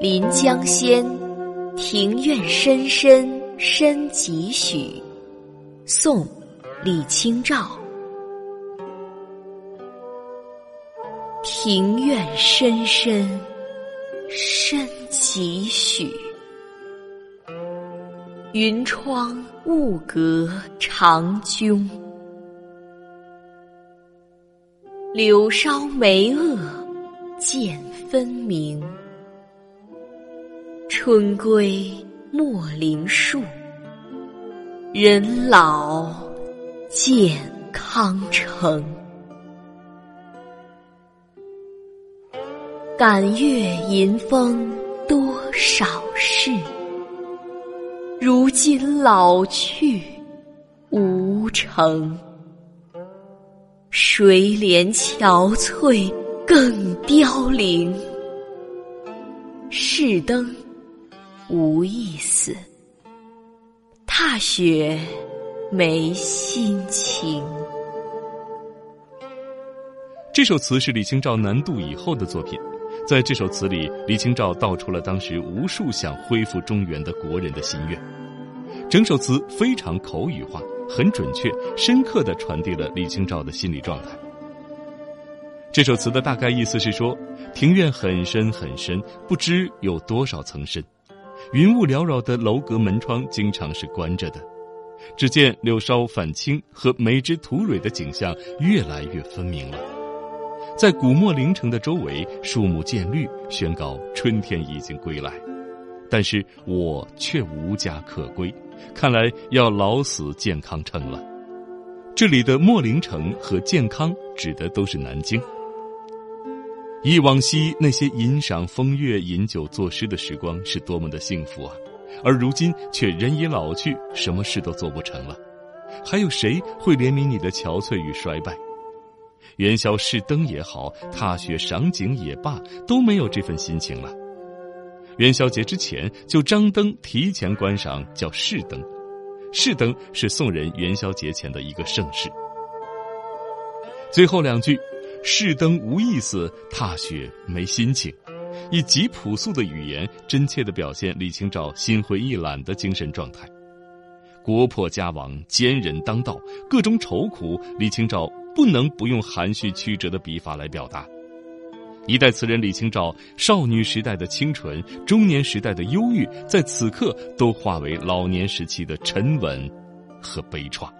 临江仙，庭院深深深几许。宋，李清照。庭院深深深几许，云窗雾阁长扃。柳梢眉萼见分明。春归莫邻树，人老见康成。感月吟风多少事，如今老去无成。谁怜憔悴更凋零？试灯无意思，踏雪没心情。这首词是李清照南渡以后的作品。在这首词里，李清照道出了当时无数想恢复中原的国人的心愿。整首词非常口语化，很准确、深刻地传递了李清照的心理状态。这首词的大概意思是说，庭院很深很深，不知有多少层深，云雾缭绕的楼阁门窗经常是关着的，只见柳梢泛青和梅枝吐蕊的景象越来越分明了。在古墨陵城的周围，树木渐绿，宣告春天已经归来。但是我却无家可归，看来要老死健康城了。这里的墨陵城和健康指的都是南京。忆往昔那些吟赏风月、饮酒作诗的时光是多么的幸福啊！而如今却人已老去，什么事都做不成了，还有谁会怜悯你的憔悴与衰败？元宵试灯也好，踏雪赏景也罢，都没有这份心情了。元宵节之前就张灯提前观赏，叫试灯。试灯是宋人元宵节前的一个盛事。最后两句，试灯无意思，踏雪没心情，以极朴素的语言，真切的表现李清照心灰意懒的精神状态。国破家亡，奸人当道，各种愁苦，李清照。不能不用含蓄曲折的笔法来表达。一代词人李清照少女时代的清纯，中年时代的忧郁，在此刻都化为老年时期的沉稳和悲怆。